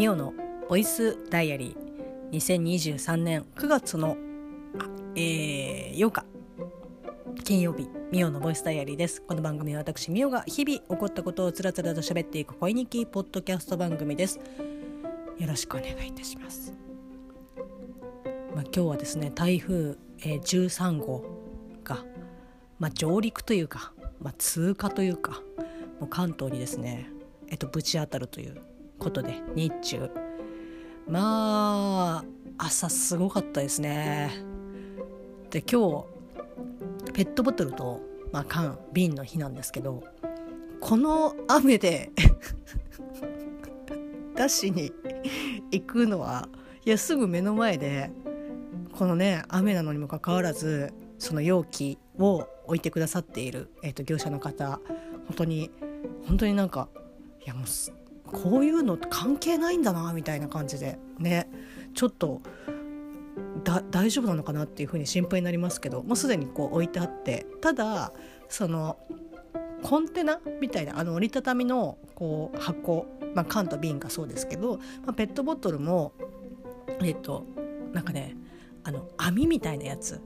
ミオのボイスダイアリー。2023年9月の、えー、8日。金曜日ミオのボイスダイアリーです。この番組は私ミオが日々起こったことをつらつらと喋っていく声日記ポッドキャスト番組です。よろしくお願いいたします。まあ、今日はですね台風、えー、13号が、まあ、上陸というか、まあ、通過というかもう関東にですね、えっと、ぶち当たるということで日中。まあ朝すごかったですね。で今日ペットボトルと、まあ、缶瓶の日なんですけどこの雨で 出しに行くのはいやすぐ目の前でこのね雨なのにもかかわらずその容器を置いてくださっている、えーと、業者の方。本当に本当になんかいやもうこういうの関係ないんだなみたいな感じで。ね。ちょっと大丈夫なのかなっていうふうに心配になりますけどもうすでにこう置いてあって。ただそのコンテナみたいなあの折りたたみのこう箱、まあ、缶と瓶がそうですけど、まあ、ペットボトルもえっとなんかねあの網みたいなやつ。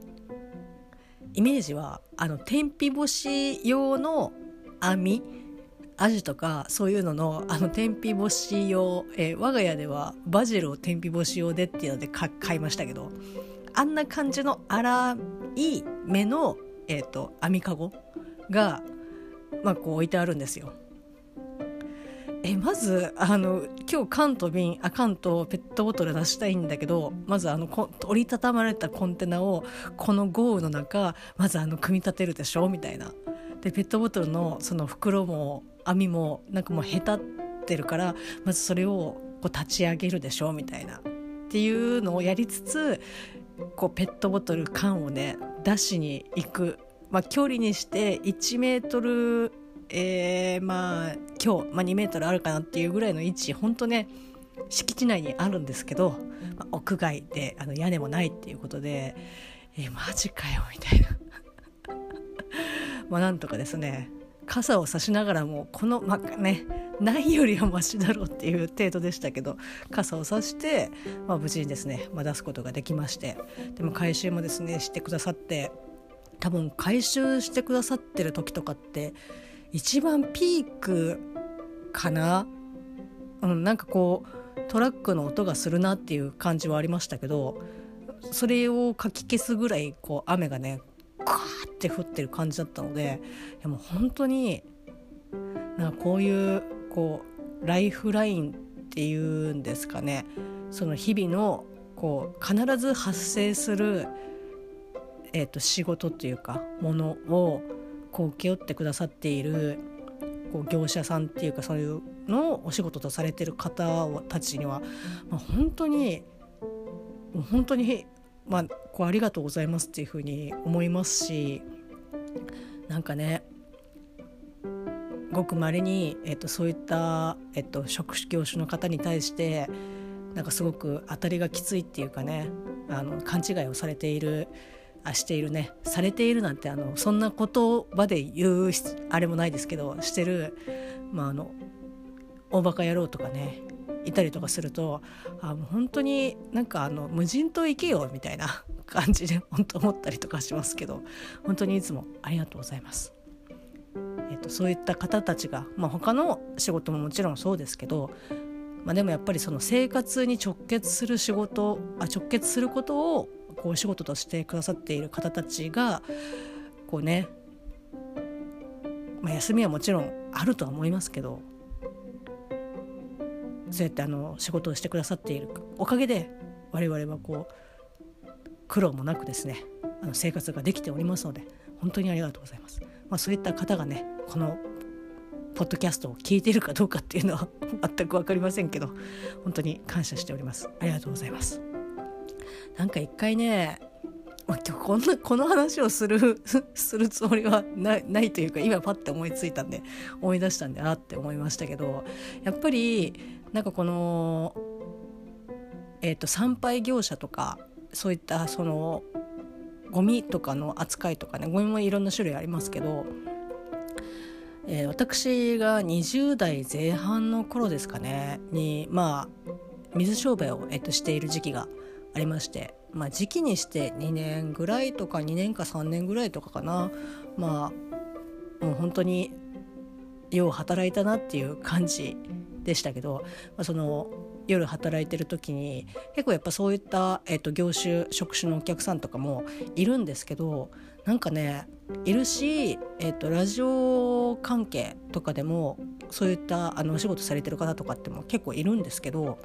イメージはあの天日干し用の網アジとかそういうののあの天日干し用、えー、我が家ではバジルを天日干し用でっていうので買いましたけどあんな感じの粗い目の、えーと、網かごが、まあ、こう置いてあるんですよ。えまずあの今日缶と瓶あ缶とペットボトル出したいんだけどまずあの折りたたまれたコンテナをこの豪雨の中まずあの組み立てるでしょみたいな。でペットボトルのその袋も網もなんかもうへたってるからまずそれをこう立ち上げるでしょみたいな。っていうのをやりつつこうペットボトル缶をね出しに行く、まあ、距離にして1メートル、えー、まあ今日、まあ、2メートルあるかなっていうぐらいの位置本当ね敷地内にあるんですけど、まあ、屋外であの屋根もないっていうことでえー、マジかよみたいな。まあなんとかですね傘を差しながらもこのまあねないよりはマシだろうっていう程度でしたけど傘を差して、まあ、無事にですね、まあ、出すことができましてでも回収もですねしてくださって多分回収してくださってる時とかって一番ピークかな、うん、なんかこうトラックの音がするなっていう感じはありましたけどそれをかき消すぐらいこう雨がねガーって降ってる感じだったのでいやもう本当になんかこういうこうライフラインっていうんですかねその日々のこう必ず発生する、えーと、仕事っていうかものをこう請け負ってくださっているこう業者さんっていうかそういうのをお仕事とされてる方たちには、まあ、本当に本当にまあ、こうありがとうございますっていうふうに思いますしなんかねごくまれに、えっと、そういった、えっと、職種業種の方に対してなんかすごく当たりがきついっていうかねあの勘違いをされているあしているねされているなんてあのそんな言葉で言うあれもないですけどしてる、まあ、あの大バカ野郎とかねいたりとかするとあもう本当になんかあの無人島行けよみたいな 感じで 本当思ったりとかしますけど本当にいつもありがとうございます。えーと、そういった方たちが、まあ、他の仕事ももちろんそうですけど、まあ、でもやっぱりその生活に直結する仕事あ直結することをこうお仕事としてくださっている方たちがこうね、まあ、休みはもちろんあるとは思いますけどそうやってあの仕事をしてくださっている。おかげで我々はこう苦労もなくですねあの生活ができておりますので本当にありがとうございます。まあ、そういった方がねこのポッドキャストを聞いているかどうかっていうのは全く分かりませんけど本当に感謝しております。ありがとうございます。なんか一回ね、まあ、今日こんなこの話をする するつもりはないというか今パッて思いついたんで思い出したんであって思いましたけどやっぱりなんかこの、えーと、参拝業者とかそういったそのゴミとかの扱いとかねゴミもいろんな種類ありますけど、えー、私が20代前半の頃ですかねにまあ水商売を、えっと、している時期がありまして、まあ、時期にして2年ぐらいとか2年か3年ぐらいとかかなまあもう本当によう働いたなっていう感じでしたけど、まあ、その夜働いてる時に結構やっぱそういった、えー、と業種職種のお客さんとかもいるんですけどなんかねいるし、えーと、ラジオ関係とかでもそういったあのお仕事されてる方とかっても結構いるんですけど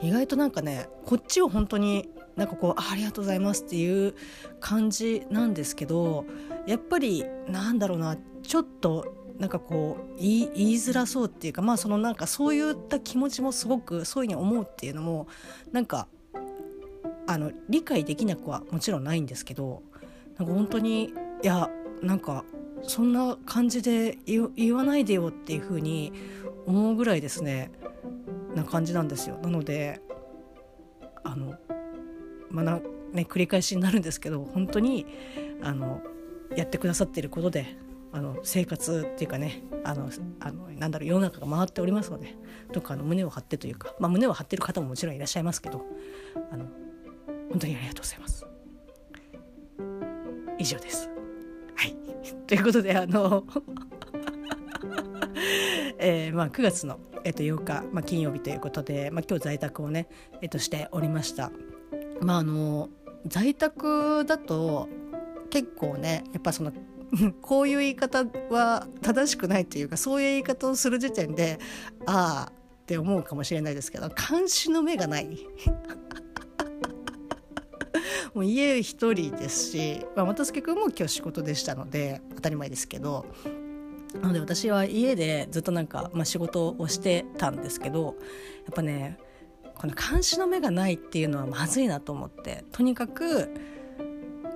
意外となんかねこっちを本当になんかこうありがとうございますっていう感じなんですけどやっぱりなんだろうなちょっとなんかこう言い言いづらそうっていうかまあそのなんかそういった気持ちもすごくそういうふうに思うっていうのもなんかあの理解できなくはもちろんないんですけどなんか本当にいやなんかそんな感じで言わないでよっていうふうに思うぐらいですねな感じなんですよ。なのであのまあなね繰り返しになるんですけど本当にあのやってくださっていることであの生活っていうかねあのあのなんだろう世の中が回っておりますのでどっかあの胸を張ってというか、まあ、胸を張ってる方ももちろんいらっしゃいますけどあの本当にありがとうございます。以上です。はい、ということであの えーまあ、9月の、えっと、8日、まあ、金曜日ということで、まあ、今日在宅をね、えっと、しておりました。まああの在宅だと結構ねやっぱその こういう言い方は正しくないというかそういう言い方をする時点でああって思うかもしれないですけど監視の目がない。もう家一人ですし、まあ、又助君も今日仕事でしたので当たり前ですけど。なので私は家でずっとなんか、まあ、仕事をしてたんですけどやっぱねこの監視の目がないっていうのはまずいなと思ってとにかく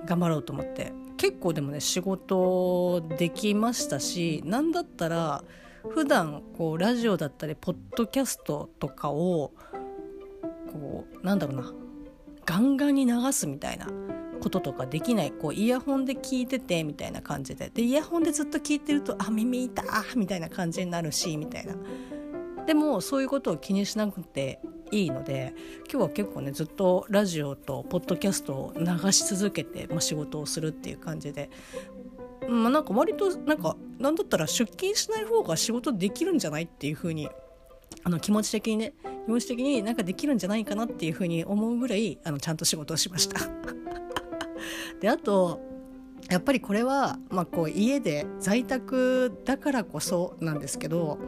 頑張ろうと思って結構でもね仕事できましたし何だったら普段こうラジオだったりポッドキャストとかをこうなんだろうなガンガンに流すみたいなこととかできないこうイヤホンで聞いててみたいな感じで。でイヤホンでずっと聞いてるとあ耳痛みたいな感じになるしみたいな。でもそういうことを気にしなくていいので今日は結構ねずっとラジオとポッドキャストを流し続けて、まあ、仕事をするっていう感じで。まあ、なんか割となんかなんだったら出勤しない方が仕事できるんじゃないっていう風にあに気持ち的にね気持ち的になんかできるんじゃないかなっていう風に思うぐらいあのちゃんと仕事をしました であとやっぱりこれは、まあ、こう家で在宅だからこそなんですけど、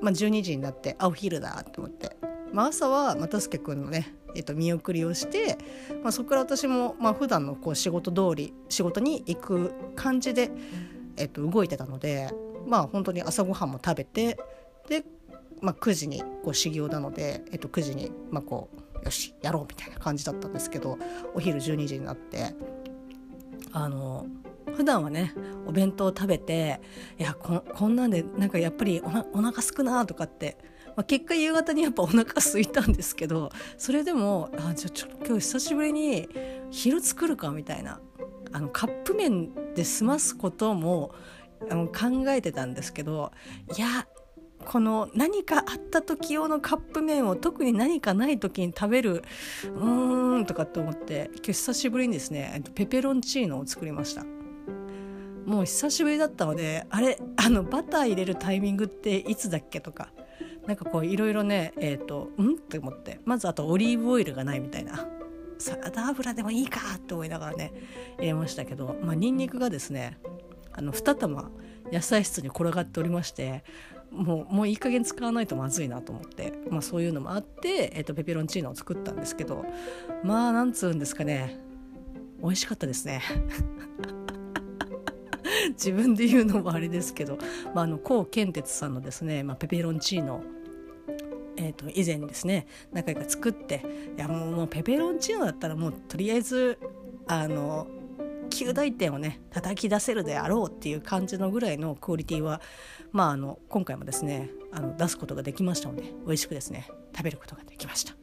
まあ、12時になってあお昼だと思って。まあ、朝は又助君のね、えっと、見送りをして、まあ、そこから私も、まあ普段のこう仕事通り仕事に行く感じで、えっと、動いてたのでまあ本当に朝ごはんも食べてで、まあ、9時にこう始業なので、えっと、9時に、まあ、こうよしやろうみたいな感じだったんですけどお昼12時になってあの普段はねお弁当を食べていやここんなんでなんかやっぱりおお腹すくなとかってまあ、結果夕方にやっぱお腹空いたんですけどそれでもあじゃあちょっと今日久しぶりに昼作るかみたいなあのカップ麺で済ますこともあの考えてたんですけどいやこの何かあった時用のカップ麺を特に何かない時に食べるうーんとかって思って今日久しぶりにですねペペロンチーノを作りました。もう久しぶりだったのであれあのバター入れるタイミングっていつだっけとか。なんかこういろいろねえ、ー、とうんって思って。まずあとオリーブオイルがないみたいな。サラダ油でもいいかって思いながらね入れましたけど。まあニンニクがですねあの2玉野菜室に転がっておりましてもうもういい加減使わないとまずいなと思って、まあ、そういうのもあって、えーと、ペペロンチーノを作ったんですけど。まあなんつうんですかね。美味しかったですね。自分で言うのもあれですけど、まあ、あの高健哲さんのですね、まあ、ペペロンチーノえーと、以前ですね何回か作っていやもうペペロンチーノだったらもうとりあえずあの9大点をね叩き出せるであろうっていう感じのぐらいのクオリティはまああの今回もですねあの出すことができましたので美味しくですね食べることができました。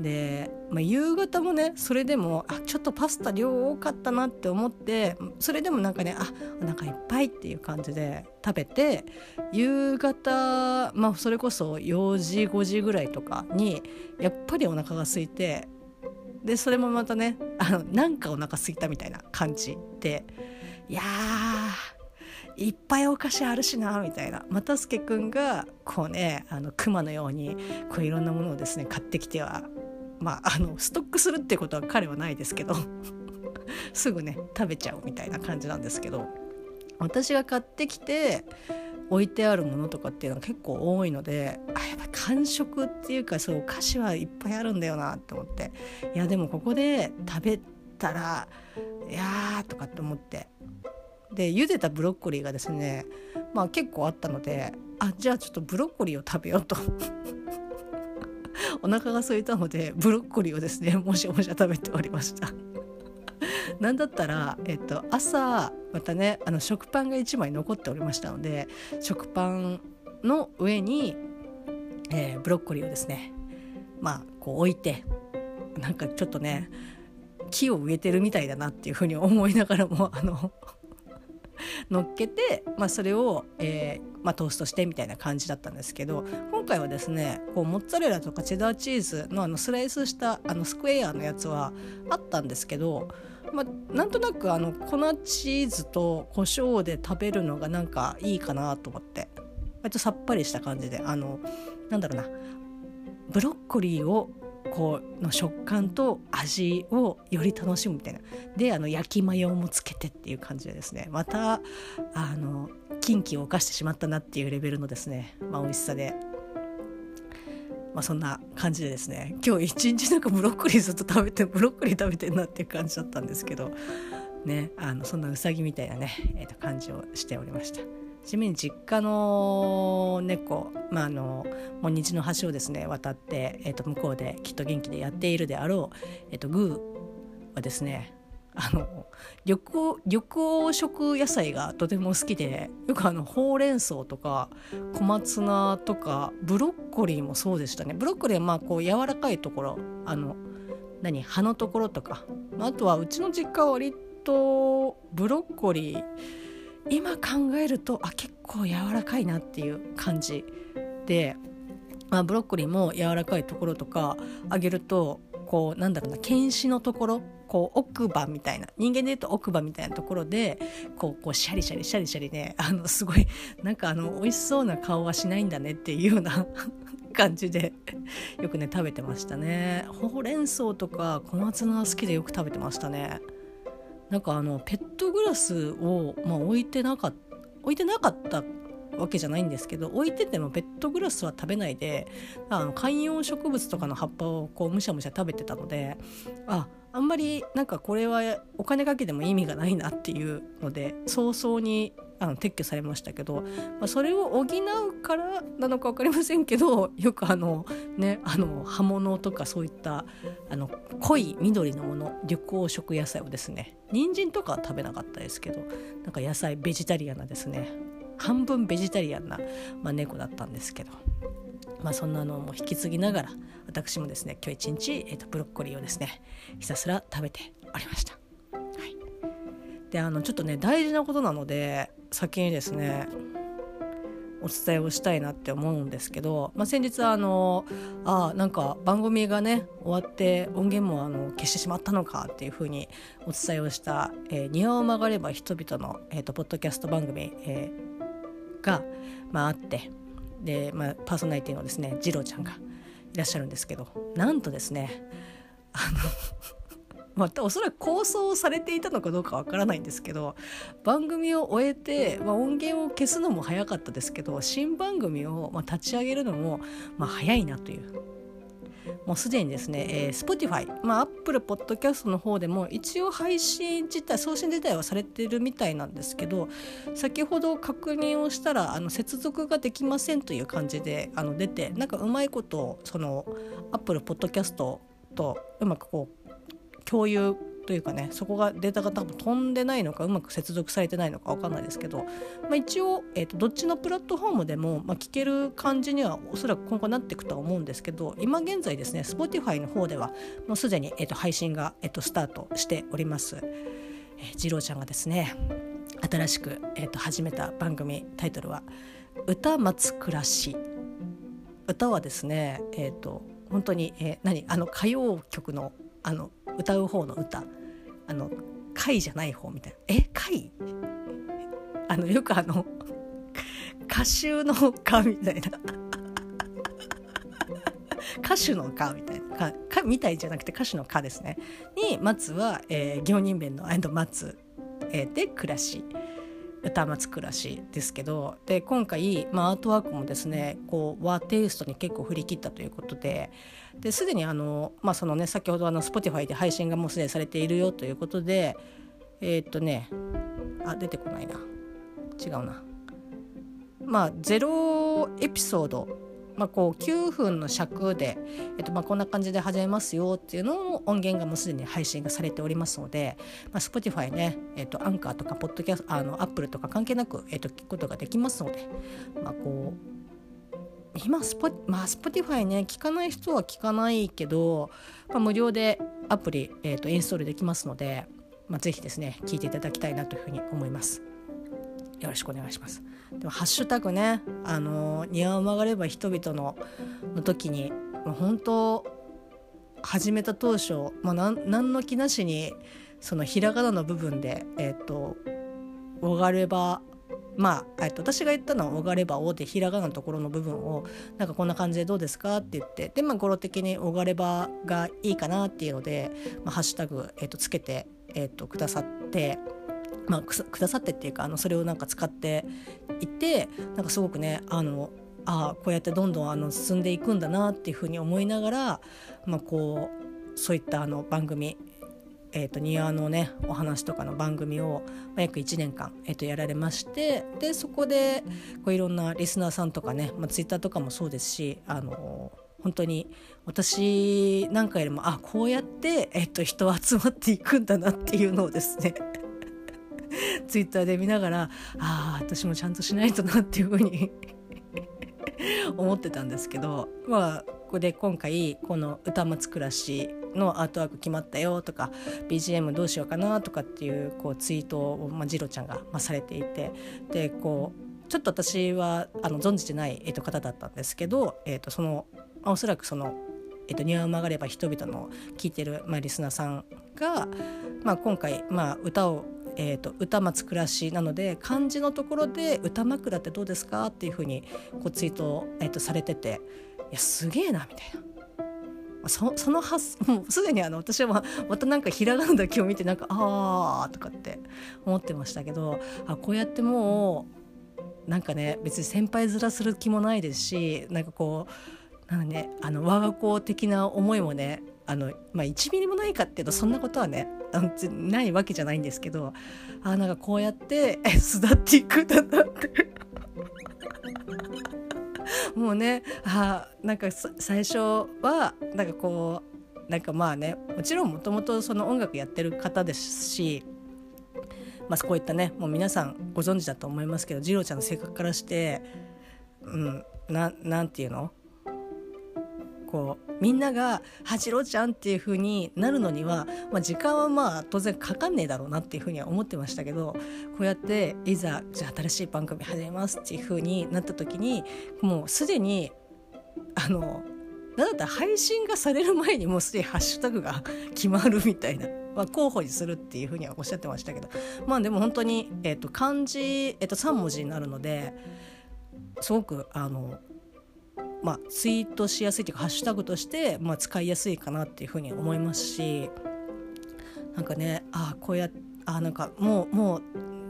で、まあ、夕方もねそれでもあちょっとパスタ量多かったなって思ってそれでもなんかねあお腹いっぱいっていう感じで食べて夕方、まあ、それこそ4時5時ぐらいとかにやっぱりお腹が空いてでそれもまたねあのなんかお腹空いたみたいな感じでいやいっぱいお菓子あるしなみたいな。又助君がこうねあの熊のようにこういろんなものをですね買ってきてはまああのストックするってことは彼はないですけど すぐね食べちゃうみたいな感じなんですけど私が買ってきて置いてあるものとかっていうのが結構多いのであやっぱ完食っていうかそうお菓子はいっぱいあるんだよなって思っていやでもここで食べたらいやーとかって思ってで茹でたブロッコリーがですねまあ結構あったのであじゃあちょっとブロッコリーを食べようと。お腹が空いたのでブロッコリーをですねもしもしゃ食べておりました。なんだったら、えっと、朝またねあの食パンが1枚残っておりましたので食パンの上に、えー、ブロッコリーをですねまあこう置いてなんかちょっとね木を植えてるみたいだなっていうふうに思いながらもあの 乗っけて、まあ、それを、えーまあ、トーストしてみたいな感じだったんですけど今回はですねこうモッツァレラとかチェダーチーズのあのスライスしたあのスクエアのやつはあったんですけど、まあ、なんとなくあの粉チーズと胡椒で食べるのがなんかいいかなと思って割とさっぱりした感じであのなんだろうなブロッコリーをこうの食感と味をより楽しむみたいな。であの焼きマヨもつけてっていう感じでですね。またあの禁忌を犯してしまったなっていうレベルのですね、まあ、美味しさで、まあ、そんな感じでですね。今日一日なんかブロッコリーずっと食べて ブロッコリー食べてんなっていう感じだったんですけど。ねあのそんなうさぎみたいなね、えー、と感じをしておりました。ちなみに実家の猫、まあ、あのもう日の橋をですね渡って、えー、と向こうできっと元気でやっているであろう、えー、とグーはですねあの緑緑黄色野菜がとても好きでよくあのほうれん草とか小松菜とかブロッコリーもそうでしたね。ブロッコリーはまあこう柔らかいところあの何葉のところとか。あとはうちの実家は割とブロッコリー今考えるとあ結構柔らかいなっていう感じで、まあ、ブロッコリーも柔らかいところとかあげるとこうなんだろうな犬歯のところこう奥歯みたいな人間でいうと奥歯みたいなところでこうこうシャリシャリシャリシャリねあのすごいなんかあの美味しそうな顔はしないんだねっていうような 感じでよくね食べてましたね。ほうれん草とか小松菜好きでよく食べてましたね。なんかあのペットグラスを、まあ、置いてなかった置いてなかったわけじゃないんですけど置いててもペットグラスは食べないであの観葉植物とかの葉っぱをこうむしゃむしゃ食べてたのでああんまりなんかこれはお金かけても意味がないなっていうので早々にあの撤去されましたけど、まあ、それを補うからなのか分かりませんけど よくあのねあの葉物とかそういったあの濃い緑のもの緑黄色野菜をですね人参とかは食べなかったですけどなんか野菜ベジタリアンなですね半分ベジタリアンな、まあ、猫だったんですけど。まあ、そんなのも引き継ぎながら私もですね今日一日、えー、とブロッコリーをですねひたすら食べておりました。であのちょっとね大事なことなので先にですねお伝えをしたいなって思うんですけど、まあ、先日あのあなんか番組がね終わって音源もあの消してしまったのかっていうふうにお伝えをした「えー、庭を曲がれば人々の」えーと、ポッドキャスト番組、えー、が、まあ、あってで、まあ、パーソナリティのですね次郎ちゃんがいらっしゃるんですけどなんとですねあのまあ、おそらく構想されていたのかどうかわからないんですけど番組を終えて、まあ、音源を消すのも早かったですけど新番組を、まあ、立ち上げるのも、まあ、早いなという。もうすでにですね、えー、Spotify、まあ、Apple Podcast の方でも一応配信自体送信自体はされてるみたいなんですけど先ほど確認をしたらあの接続ができませんという感じであの出てなんかうまいことその Apple Podcast とうまくこう共有というかねそこがデータが多分飛んでないのかうまく接続されてないのか分かんないですけど、まあ、一応、えーと、どっちのプラットフォームでも、まあ、聞ける感じにはおそらく今後なっていくとは思うんですけど今現在ですね Spotify の方ではもうすでに、えーと、配信が、えー、とスタートしております。えー、次郎ちゃんがですね新しく、えー、と始めた番組タイトルは「歌松暮らし」歌はですねえっ、ー、と本当に、えー、何？あの歌謡曲のあの歌う方の歌。あの貝じゃない方みたいな。え貝？あのよくあの歌集の歌みたいな。歌手の歌みたいな。かかみたいじゃなくて歌手の歌ですね。に松は、えー、行人弁の松、えー、で暮らし。歌松暮らしですけどで今回、まあ、アートワークもですねこう和テイストに結構振り切ったということでですでにあの、まあそのね、先ほどあの Spotify で配信がもうすでにされているよということでえー、っとねあ出てこないな。違うな。まあゼロエピソードまあ、こう9分の尺で、えっと、まあこんな感じで始めますよっていうのを音源がもうすでに配信がされておりますので、まあ、Spotify ね、えっと、アンカーとかポッドキャストあのアップルとか関係なく、えっと、聞くことができますので、まあ、こう今スポ,、まあ、Spotify ね聞かない人は聞かないけど、まあ、無料でアプリ、えっと、インストールできますので、まあ、ぜひですね聞いていただきたいなというふうに思います。よろしくお願いします。でもハッシュタグねあの庭を曲がれば人々のの時にもう本当始めた当初、まあ、何の気なしにそのひらがなの部分でえっ、ー、と「おがれば」まあ、えっと、私が言ったのは「おがればお」でひらがなのところの部分をなんかこんな感じでどうですかって言ってでまあ語呂的に「おがれば」がいいかなっていうので、まあ、ハッシュタグ、えっと、つけて、えっと、くださって。まあ、くださってっていうかあのそれをなんか使っていてなんかすごくねあのあこうやってどんどんあの進んでいくんだなっていうふうに思いながら、まあ、こうそういったあの番組えーと、庭のねお話とかの番組を、まあ、約1年間、えーと、やられましてでそこでこういろんなリスナーさんとかね、まあ、ツイッターとかもそうですしあの本当に私なんかよりもあこうやって、えーと人集まっていくんだなっていうのをですね ツイッターで見ながらああ私もちゃんとしないとなっていうふうに 思ってたんですけどまあここで今回この「歌松暮らし」のアートワーク決まったよとか BGM どうしようかなとかっていうこうツイートを、まあ、ジロちゃんが、まあ、されていてでこうちょっと私はあの存じてない、えー、と方だったんですけど、えー、とその、まあ、おそらくそのえっと、庭を曲がれば人々の聴いてる、まあ、リスナーさんが、まあ、今回、まあ、歌をえーと、歌松暮らしなので漢字のところで「歌枕ってどうですか?」っていうふうにこうツイート、えーと、されてていやすげえなみたいな。そその発もう すでにあの私はまたなんかひらがなだけを見てなんか「ああ」とかって思ってましたけどあこうやってもうなんかね別に先輩面する気もないですしなんかこうなんねあの我が子的な思いもねあの、まあ、1ミリもないかっていうとそんなことはねないわけじゃないんですけどあなんかこうやって巣立っていくんだなって。もうねあなんか最初はなんかこうなんかまあねもちろんもともとその音楽やってる方ですしまあ、こういったねもう皆さんご存知だと思いますけど次郎ちゃんの性格からしてうんななんていうの？こうみんなが「八郎ちゃん」っていう風になるのには、まあ、時間はまあ当然かかんねえだろうなっていう風には思ってましたけどこうやっていざじゃあ新しい番組始めますっていう風になった時にもうすでにあのなんだったら配信がされる前にもうすでにハッシュタグが決まるみたいな。まあ、候補にするっていうふうにはおっしゃってましたけどまあでも本当に、えー、と漢字、えー、と3文字になるのですごくあのまあ、ツイートしやすいというかハッシュタグとして、まあ、使いやすいかなっていうふうに思いますしなんかねああこうやあなんかもうもう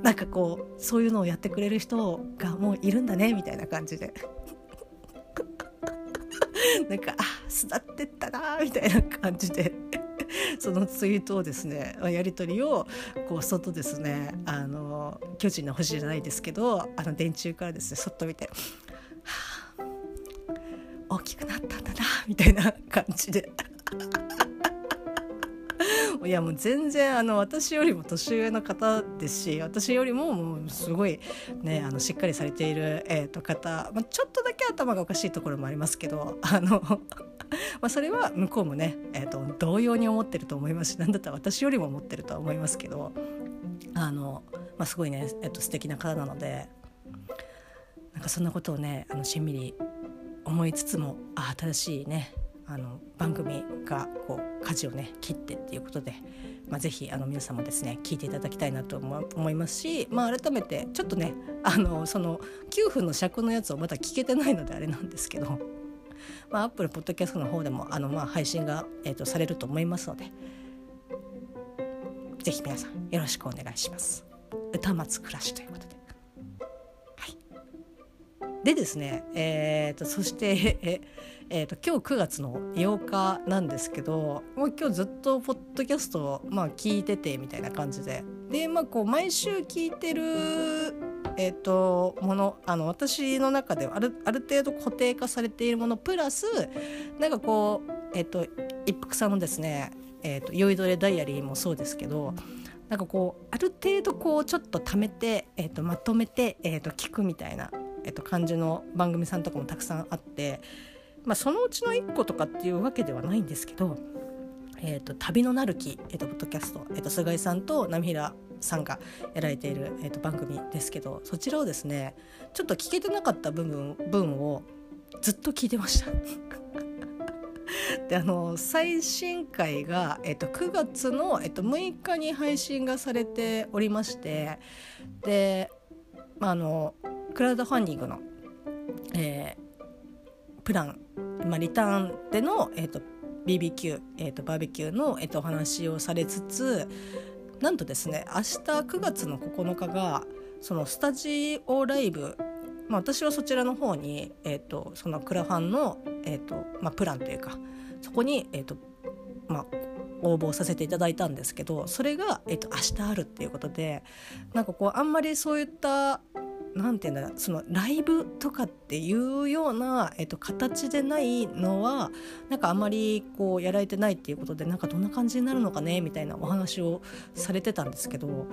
なんかこうそういうのをやってくれる人がもういるんだねみたいな感じで。なんかあ巣立ってったなみたいな感じで。そのツイートをですねやり取りをこう外ですねあの巨人の星じゃないですけどあの電柱からですねそっと見て大きくなったんだなみたいな感じで。いやもう全然あの私よりも年上の方ですし私よりももうすごいねあのしっかりされている、えー、と方、まあ、ちょっとだけ頭がおかしいところもありますけど あの まあそれは向こうもね、えー、と同様に思ってると思いますし何だったら私よりも思ってるとは思いますけどあの、まあ、すごいね、えー、と素敵な方なのでなんかそんなことをねあのしんみり思いつつもあ新しいねあの番組がこう舵をね切ってっていうことで、まあ、ぜひあの皆さんもですね聞いていただきたいなと思いますし、まあ、改めてちょっとねあのその9分の尺のやつをまだ聞けてないのであれなんですけど、まあ、Apple Podcast の方でもあの、まあ、配信が、えーと、とされると思いますのでぜひ皆さんよろしくお願いします。歌松暮らしということで。でですね、えーと、そしてえ、ーと、今日9月の8日なんですけどもう今日ずっとポッドキャストを、まあ、聞いててみたいな感じで。で、まあ、こう毎週聞いてる、えーと、ものあの私の中ではあるある程度固定化されているものプラスなんかこう、えー、と一服さんのですね「えー、と酔いどれダイアリー」もそうですけどなんかこうある程度こうちょっと貯めて、えー、とまとめて、えー、と聞くみたいなえっと、感じの番組さんとかもたくさんあって、まあ、そのうちの1個とかっていうわけではないんですけど「えーと、旅のなる木」えーと、ポッドキャスト、えーと、菅井さんと波平さんがやられている、えー、と番組ですけどそちらをですねちょっと聞けてなかった部分分をずっと聞いてました。であの最新回が、えっと、9月の、えっと、6日に配信がされておりましてで、まあ、あのクラウドファンディングの、えー、プラン、まあ、リターンでの、えーと、BBQ、えーと、バーベキューの、えーと、お話をされつつなんとですね明日9月の9日がそのスタジオライブ、まあ、私はそちらの方に、えー、とそのクラファンの、えーとまあ、プランというかそこに、えーとまあ、応募させていただいたんですけどそれが、えー、と明日あるっていうことでなんかこうあんまりそういったなんていうんだそのライブとかっていうような、えっと、形でないのはなんかあまりこうやられてないっていうことでなんかどんな感じになるのかねみたいなお話をされてたんですけど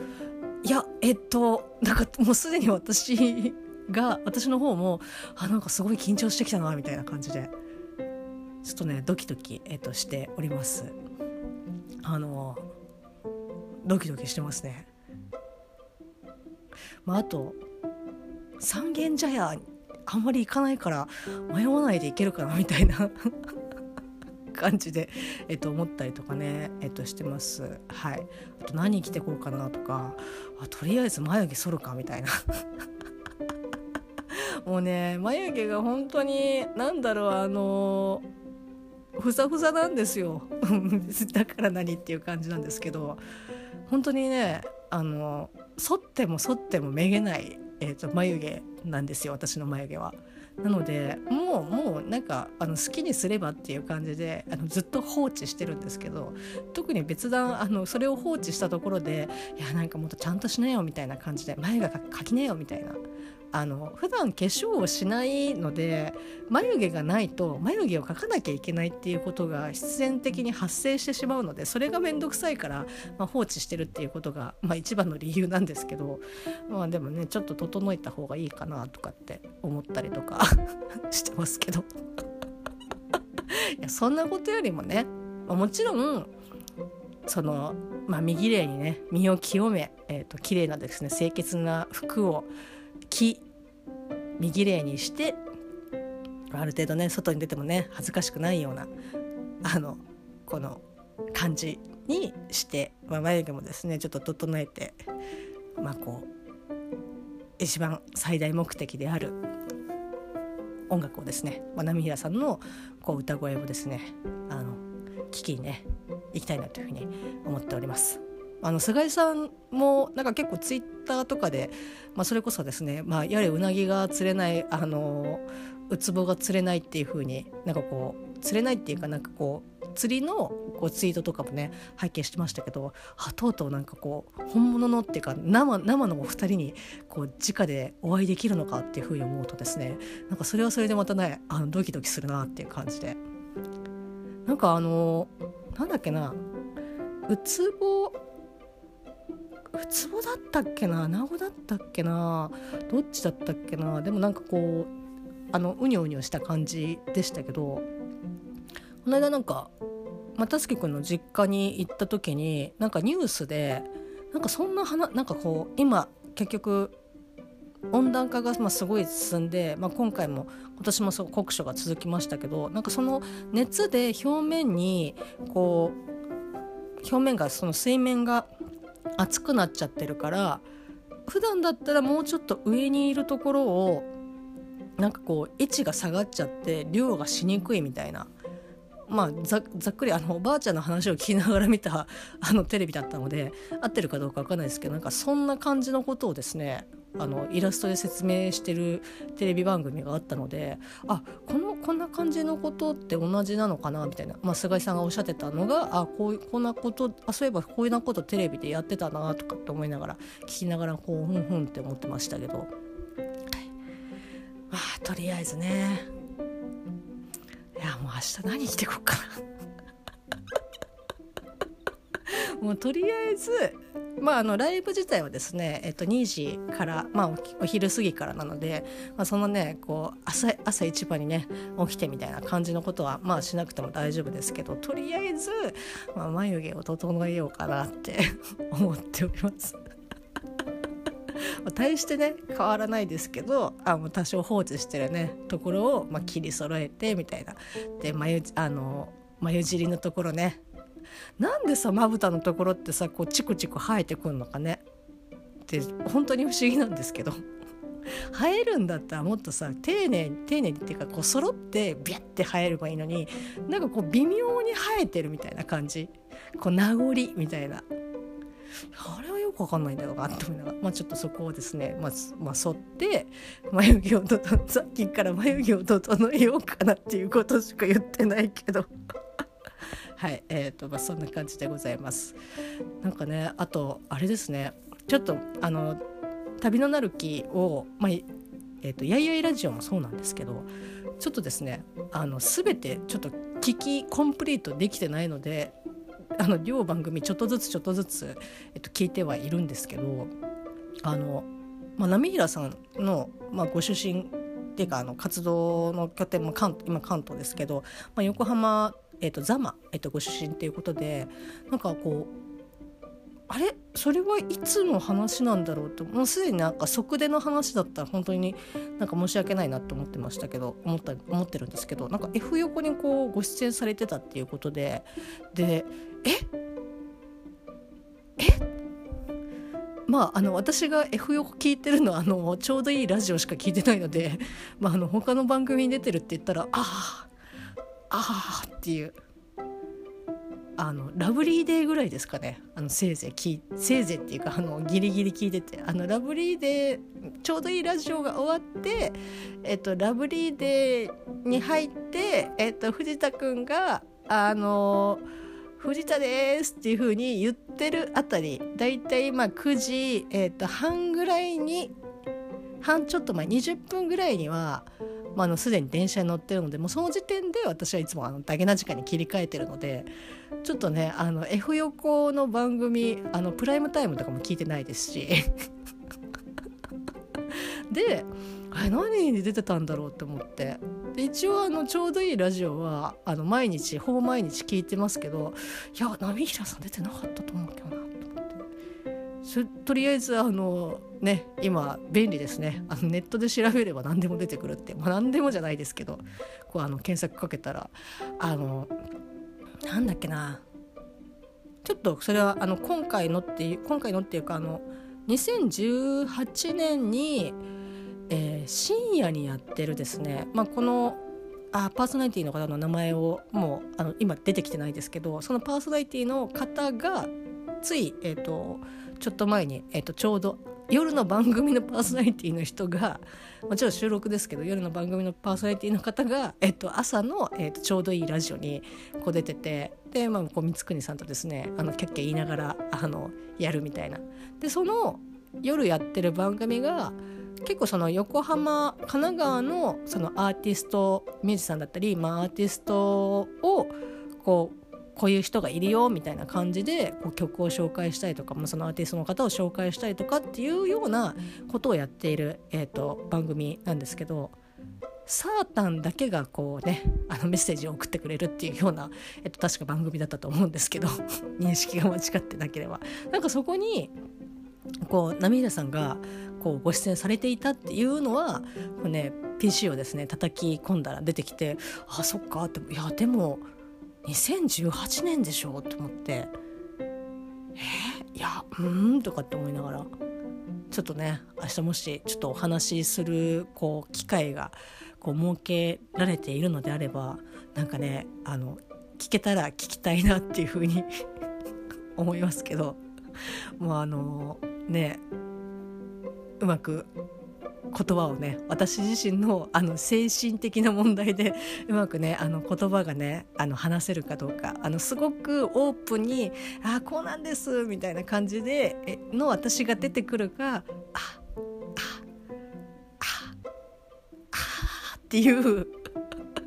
いやえっとなんかもうすでに私が私の方もあなんかすごい緊張してきたなみたいな感じでちょっとねドキドキ、えっと、しております。あのドキドキしてますね。まあ、あと三軒茶屋あんまり行かないから迷わないで行けるかなみたいな。感じで、えっと、思ったりとかね、えっと、してます。はい、あと何着てこうかなとか。あとりあえず眉毛剃るかみたいな。もうね眉毛が本当に何だろうあのふさふさなんですよ。だから何っていう感じなんですけど。本当にねあの剃っても剃ってもめげないえーと、眉毛なんですよ私の眉毛は。なのでもうもうなんかあの好きにすればっていう感じであのずっと放置してるんですけど特に別段あのそれを放置したところでいやなんかもっとちゃんとしなよみたいな感じで眉が描きなよみたいなあの普段化粧をしないので眉毛がないと眉毛を描かなきゃいけないっていうことが必然的に発生してしまうのでそれが面倒くさいから、まあ、放置してるっていうことが、まあ、一番の理由なんですけど、まあ、でもねちょっと整えた方がいいかなとかって思ったりとか してますけど。いやそんなことよりもねもちろんその、まあ、身綺麗にね身を清め、えーと、綺麗なですね清潔な服を着身綺麗にしてある程度ね外に出てもね恥ずかしくないようなあのこの感じにして、まあ、眉毛もですねちょっと整えてまあこう一番最大目的である音楽をですね、まあ、波平さんのこう歌声をですねあの聞きにね行きたいなというふうに思っております。あの菅井さんもなんか結構ツイッターとかで、まあ、それこそですね、まあ、やれうなぎが釣れないあのウツボが釣れないっていう風になんかこう釣れないっていうかなんかこう釣りのこうツイートとかもね拝見してましたけどあとうとうなんかこう本物のっていうか生生のお二人にこう直でお会いできるのかっていう風に思うとですねなんかそれはそれでまたねあのドキドキするなっていう感じで。なんかあのなんだっけなうつぼうつぼだったっけな？穴子だったっけな？どっちだったっけな？でもなんかこうあのうにょうにょした感じでしたけどこの間なんか又助君の実家に行った時になんかニュースでなんかそんな話なんかこう今結局温暖化がまあすごい進んで、まあ、今回も今年もそう酷暑が続きましたけどなんかその熱で表面にこう表面がその水面が熱くなっちゃってるから普段だったらもうちょっと上にいるところをなんかこう位置が下がっちゃって量がしにくいみたいな。まあざざっくりあのおばあちゃんの話を聞きながら見たあのテレビだったので合ってるかどうか分かんないですけどなんかそんな感じのことをですねあのイラストで説明してるテレビ番組があったのであこのこんな感じのことって同じなのかなみたいな、まあ、菅井さんがおっしゃってたのがあこういうこんなことあそういえばこういうなことテレビでやってたなとかって思いながら聞きながらこうふんふんって思ってましたけど、はい、あとりあえずね。いやもう明日何着てこっかな。もうとりあえずまあ、あのライブ自体はですね、えっと、2時から、まあ、お昼過ぎからなので、まあ、そのねこう朝朝一番にね起きてみたいな感じのことは、まあ、しなくても大丈夫ですけどとりあえず、まあ、眉毛を整えようかなって 思っております。大してね変わらないですけどあもう多少放置してるねところを、まあ、切り揃えてみたいなで眉あの眉尻のところねなんでさまぶたのところってさこうチクチク生えてくんのかね？って本当に不思議なんですけど。生えるんだったらもっとさ丁寧に丁寧にっていうかこう揃ってビャッて生えればいいのになんかこう微妙に生えてるみたいな感じ。こう名残みたいな。あれはよくわかんないんだろうなって思いながら、まあ、ちょっとそこをですね、まあ、まあ、剃って眉毛をさっきから眉毛を整えようかなっていうことしか言ってないけど。はいえーとまあ、そんな感じでございます。なんかねあとあれですね。ちょっとあの旅のなる木を、まあえーと、やいやいラジオもそうなんですけどちょっとですねあの全てちょっと聞きコンプリートできてないのであの両番組ちょっとずつちょっとずつ、えっと、聞いてはいるんですけどあの、まあ、波平さんの、まあ、ご出身っていうかあの活動の拠点も関今関東ですけど、まあ、横浜えーと、ザマ、えーと、ご出身っていうことでなんかこうあれ？それはいつの話なんだろうと。もうすでになんか即出の話だったら本当になんか申し訳ないなと思ってましたけど思った思ってるんですけどなんか F 横にこうご出演されてたっていうことででえ？え？まあ、あの私が F 横聞いてるのはあのちょうどいいラジオしか聞いてないので、まあ、あの他の番組に出てるって言ったらああああっていう。あのラブリーデーぐらいですかね。あのせいぜい聞せいぜいっていうかあのギリギリ聞いてて。あのラブリーデーちょうどいいラジオが終わって、えっと、ラブリーデーに入って、えっと、藤田くんがあの藤田ですっていう風に言ってるあたりだいたいまあ9時、えっと、半ぐらいに半ちょっと前20分ぐらいにはまあ、あのすでに電車に乗ってるのでもうその時点で私はいつもあのダゲな時間に切り替えてるのでちょっとねあの F 横の番組あのプライムタイムとかも聞いてないですし。であれ何に出てたんだろうって思って。一応あのちょうどいいラジオはあの毎日ほぼ毎日聞いてますけどいや波平さん出てなかったと思うけどなとりあえずあのね今便利ですね。あのネットで調べれば何でも出てくるって、まあ、何でもじゃないですけどこうあの検索かけたらあのなんだっけな。ちょっとそれはあの今回のっていう今回のっていうかあの2018年に、えー、深夜にやってるですね、まあ、このあパーソナリティの方の名前をもうあの今出てきてないですけどそのパーソナリティの方がつい、えーとちょっと前に、えー、とちょうど夜の番組のパーソナリティの人がもちろん収録ですけど夜の番組のパーソナリティの方が、えっと、朝の、えっと、ちょうどいいラジオにこう出ててで、まあ、こう光圀さんとですねあのキャッキャ言いながらあのやるみたいな。でその夜やってる番組が結構その横浜神奈川のそのアーティストミュージシャンだったり、まあ、アーティストをこうこういう人がいるよみたいな感じでこう曲を紹介したりとか、まあ、そのアーティストの方を紹介したりとかっていうようなことをやっている、えーと、番組なんですけどサータンだけがこうねあのメッセージを送ってくれるっていうような、えっと、確か番組だったと思うんですけど 認識が間違ってなければ。なんかそこにこう涙さんがこうご出演されていたっていうのはこう、ね、PC をですね叩き込んだら出てきてあそっかっていやでも2018年でしょと思って。え、いやうんとかって思いながら。ちょっとね明日もしちょっとお話しするこう機会がこう設けられているのであればなんかねあの聞けたら聞きたいなっていうふうに 思いますけど。もうあのねうまく言葉をね私自身のあの精神的な問題で うまくねあの言葉がねあの話せるかどうかあのすごくオープンに「あこうなんです」みたいな感じでの私が出てくるか「ああああっていう。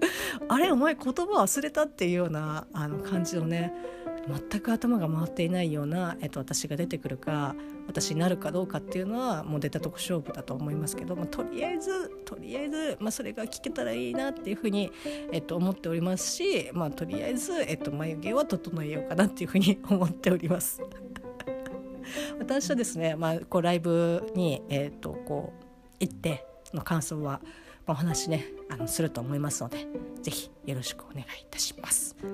あれお前言葉忘れたっていうようなあの感じのね全く頭が回っていないような、えっと、私が出てくるか私になるかどうかっていうのはもう出たとこ勝負だと思いますけど、まあ、とりあえずとりあえず、まあ、それが聞けたらいいなっていうふうに、えっと、思っておりますし、まあ、とりあえず、えっと、眉毛は整えようかなっていうふうに 思っております。私はですね、まあ、こうライブに、えっと、こう行っての感想はお話ねあのすると思いますので是非よろしくお願いいたします。ま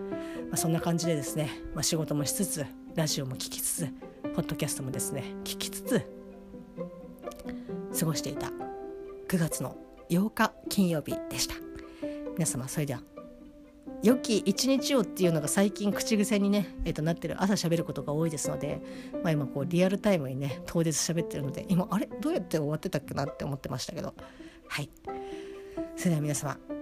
あ、そんな感じでですね、まあ、仕事もしつつラジオも聴きつつポッドキャストもですね聞きつつ過ごしていた9月の8日金曜日でした。皆様それでは良き一日をっていうのが最近口癖にね、えー、となってる朝喋ることが多いですので、まあ、今こうリアルタイムにね当日喋ってるので今あれ？どうやって終わってたっけなって思ってましたけど。はい。それでは皆様